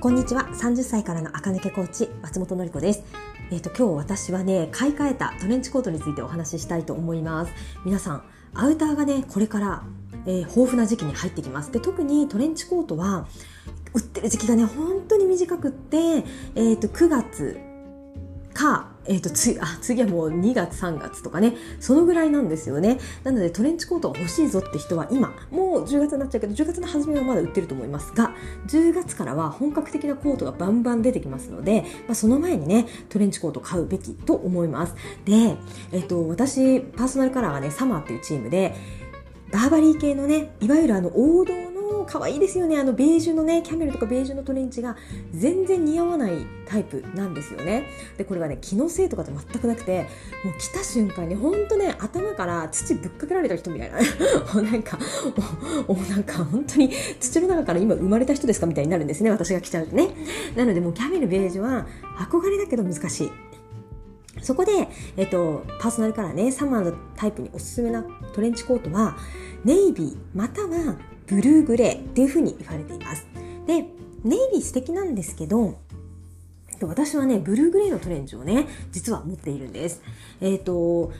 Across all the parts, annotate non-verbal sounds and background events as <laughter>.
こんにちは。30歳からの赤抜けコーチ、松本の子です。えっ、ー、と、今日私はね、買い替えたトレンチコートについてお話ししたいと思います。皆さん、アウターがね、これから、えー、豊富な時期に入ってきます。で、特にトレンチコートは、売ってる時期がね、本当に短くって、えっ、ー、と、9月か、えっ、ー、とつあ次はもう2月3月とかね。そのぐらいなんですよね。なのでトレンチコートが欲しいぞって人は今もう10月になっちゃうけど10月の初めはまだ売ってると思いますが10月からは本格的なコートがバンバン出てきますので、まあ、その前にねトレンチコート買うべきと思います。で、えっ、ー、と私パーソナルカラーがねサマーっていうチームでバーバリー系のねいわゆるあの王道もう可愛いですよね。あのベージュのねキャメルとかベージュのトレンチが全然似合わないタイプなんですよね。でこれがね気のせいとかって全くなくてもう来た瞬間にほんとね頭から土ぶっかけられた人みたいな。<laughs> もうなんかもうなんか本当に土の中から今生まれた人ですかみたいになるんですね私が来ちゃうとね。なのでもうキャメルベージュは憧れだけど難しい。そこで、えっと、パーソナルカラーね、サマーのタイプにおすすめなトレンチコートは、ネイビーまたはブルーグレーっていうふうに言われています。で、ネイビー素敵なんですけど、私はね、ブルーグレーのトレンチをね、実は持っているんです。えっ、ー、と、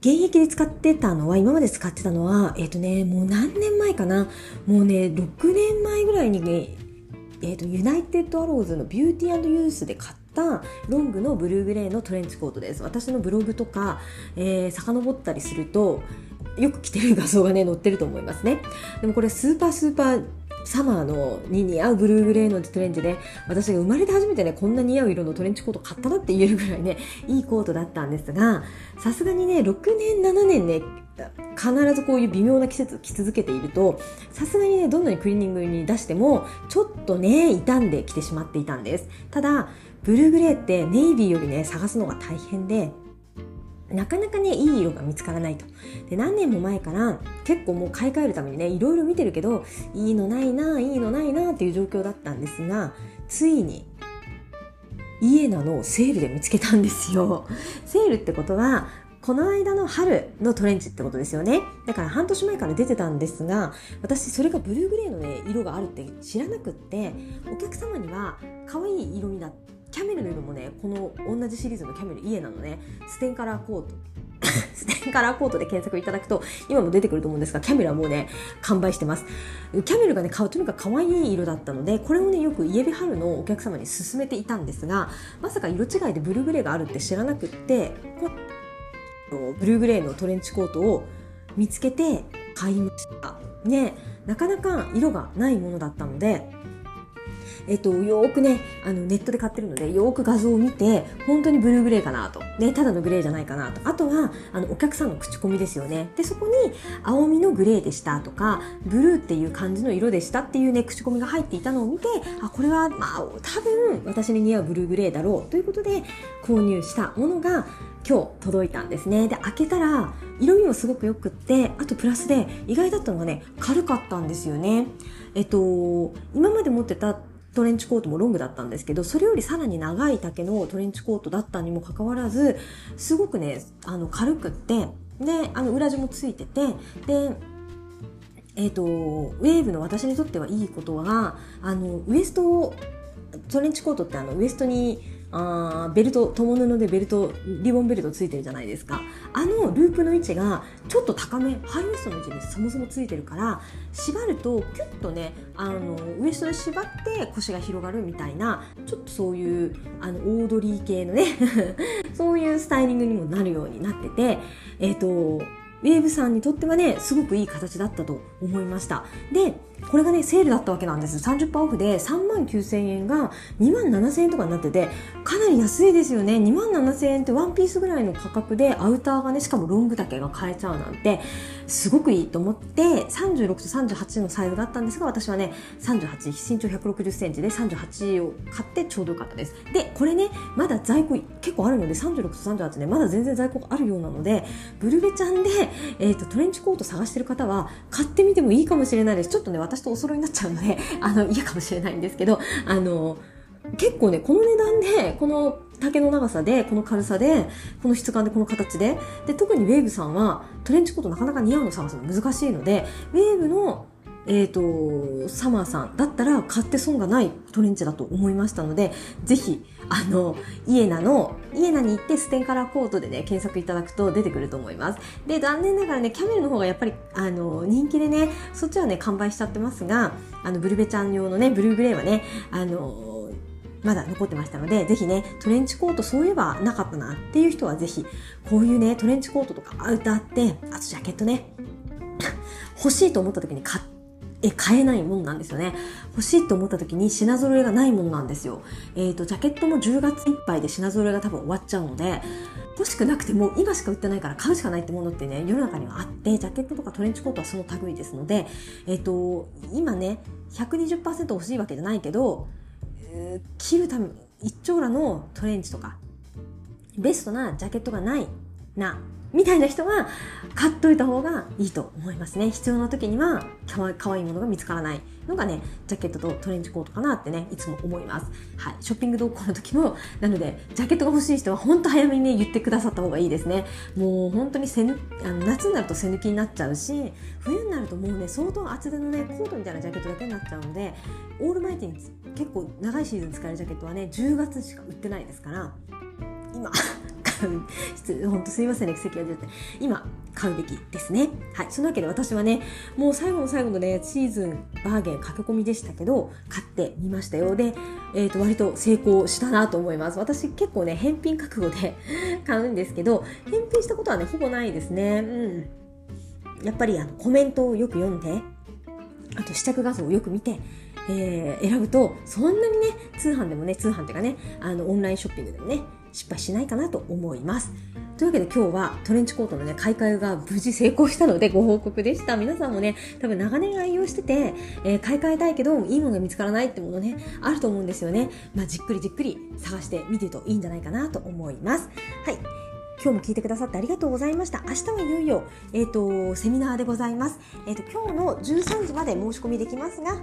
現役で使ってたのは、今まで使ってたのは、えっ、ー、とね、もう何年前かなもうね、6年前ぐらいにね、えっ、ー、と、ユナイテッドアローズのビューティーユースで買ったロングのブルーグレーのトレンチコートです。私のブログとか、えー、遡ったりすると、よく着てる画像がね載ってると思いますね。でもこれスーパースーパーサマーのに似合うブルーグレーのトレンチで私が生まれて初めてねこんな似合う色のトレンチコート買ったなって言えるぐらいね <laughs> いいコートだったんですがさすがにね6年7年ね必ずこういう微妙な季節着続けているとさすがにねどんなにクリーニングに出してもちょっとね傷んできてしまっていたんです。ただブルーグレーってネイビーよりね探すのが大変でなかなかねいい色が見つからないと。で何年も前から結構もう買い替えるためにねいろいろ見てるけどいいのないないいのないなっていう状況だったんですがついにイエナのセールで見つけたんですよ。<laughs> セールってことはこの間の春のトレンチってことですよね。だから半年前から出てたんですが私それがブルーグレーのね色があるって知らなくってお客様には可愛い色味だったキャメルの色もねこの同じシリーズのキャメル家なのね。ステンカラーコート。<laughs> ステンカラーコートで検索いただくと今も出てくると思うんですがキャメルはもうね完売してます。キャメルがね買うとにかく可愛い色だったのでこれをねよくイエベハルのお客様に勧めていたんですがまさか色違いでブルーグレーがあるって知らなくってブルーグレーのトレンチコートを見つけて買いました。ねなかなか色がないものだったのでえっと、よーくね、あの、ネットで買ってるので、よーく画像を見て、本当にブルーグレーかなと。ね、ただのグレーじゃないかなと。あとは、あの、お客さんの口コミですよね。で、そこに、青みのグレーでしたとか、ブルーっていう感じの色でしたっていうね、口コミが入っていたのを見て、あ、これは、まあ、多分、私に似合うブルーグレーだろうということで、購入したものが、今日届いたんですね。で、開けたら、色味もすごくよくって、あとプラスで、意外だったのがね、軽かったんですよね。えっと、今まで持ってたトレンチコートもロングだったんですけどそれよりさらに長い丈のトレンチコートだったにもかかわらずすごくねあの軽くってであの裏地もついててでえーと、ウェーブの私にとってはいいことはあのウエストをトレンチコートってあのウエストにあベルト友布でベルトリボンベルトついてるじゃないですかあのループの位置がちょっと高めハイウエストの位置にそもそもついてるから縛るとキュッとねあのウエストで縛って腰が広がるみたいなちょっとそういうあのオードリー系のね <laughs> そういうスタイリングにもなるようになっててえっ、ー、とウェーブさんにとってはね、すごくいい形だったと思いました。で、これがね、セールだったわけなんです。30%オフで3万9000円が2万7000円とかになってて、かなり安いですよね。2万7000円ってワンピースぐらいの価格でアウターがね、しかもロング丈が買えちゃうなんて、すごくいいと思って、36と38のサイズがあったんですが、私はね、38、身長160センチで38を買ってちょうどよかったです。で、これね、まだ在庫結構あるので、36と38ね、まだ全然在庫があるようなので、ブルベちゃんで、えっ、ー、と、トレンチコート探してる方は、買ってみてもいいかもしれないです。ちょっとね、私とお揃いになっちゃうので、<laughs> あの、嫌かもしれないんですけど、あの、結構ね、この値段で、この丈の長さで、この軽さで、この質感で、この形で、で、特にウェーブさんは、トレンチコートなかなか似合うの探すの難しいので、ウェーブのえっ、ー、と、サマーさんだったら買って損がないトレンチだと思いましたので、ぜひ、あの、イエナの、イエナに行ってステンカラーコートでね、検索いただくと出てくると思います。で、残念ながらね、キャメルの方がやっぱり、あの、人気でね、そっちはね、完売しちゃってますが、あの、ブルベちゃん用のね、ブルーグレーはね、あの、まだ残ってましたので、ぜひね、トレンチコートそういえばなかったなっていう人はぜひ、こういうね、トレンチコートとかアウターって、あとジャケットね、欲しいと思った時に買って、え、買えないもんなんですよね。欲しいと思った時に品揃えがないものなんですよ。えっ、ー、と、ジャケットも10月いっぱいで品揃えが多分終わっちゃうので、欲しくなくても今しか売ってないから買うしかないってものってね、世の中にはあって、ジャケットとかトレンチコートはその類ですので、えっ、ー、と、今ね、120%欲しいわけじゃないけど、えー、着るため、一丁羅のトレンチとか、ベストなジャケットがないなみたいな人は買っといた方がいいと思いますね。必要な時にはかわいいものが見つからないのがね、ジャケットとトレンチコートかなってね、いつも思います。はい。ショッピング同行の時も、なので、ジャケットが欲しい人は本当早めにね、言ってくださった方がいいですね。もう本当に背抜あの夏になると背抜きになっちゃうし、冬になるともうね、相当厚手のね、コートみたいなジャケットだけになっちゃうので、オールマイティに結構長いシーズン使えるジャケットはね、10月しか売ってないですから、今 <laughs> 本当すいませんね、奇跡が出て。今、買うべきですね。はい。そのわけで私はね、もう最後の最後のね、シーズンバーゲン駆け込みでしたけど、買ってみましたよ。で、えっ、ー、と、割と成功したなと思います。私結構ね、返品覚悟で <laughs> 買うんですけど、返品したことはね、ほぼないですね。うん。やっぱりあのコメントをよく読んで、あと試着画像をよく見て、えー、選ぶと、そんなにね、通販でもね、通販っていうかね、あの、オンラインショッピングでもね、失敗しないかなと思います。というわけで今日はトレンチコートのね、買い替えが無事成功したのでご報告でした。皆さんもね、多分長年愛用してて、えー、買い替えたいけど、いいものが見つからないってものね、あると思うんですよね。まあ、じっくりじっくり探してみてるといいんじゃないかなと思います。はい。今日も聞いてくださってありがとうございました。明日はいよいよ、えっ、ー、と、セミナーでございます。えっ、ー、と、今日の13時まで申し込みできますが、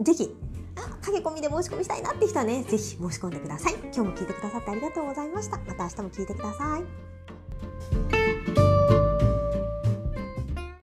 ぜひ、あ、駆け込みで申し込みしたいなって人はね、ぜひ申し込んでください。今日も聞いてくださってありがとうございました。また明日も聞いてください。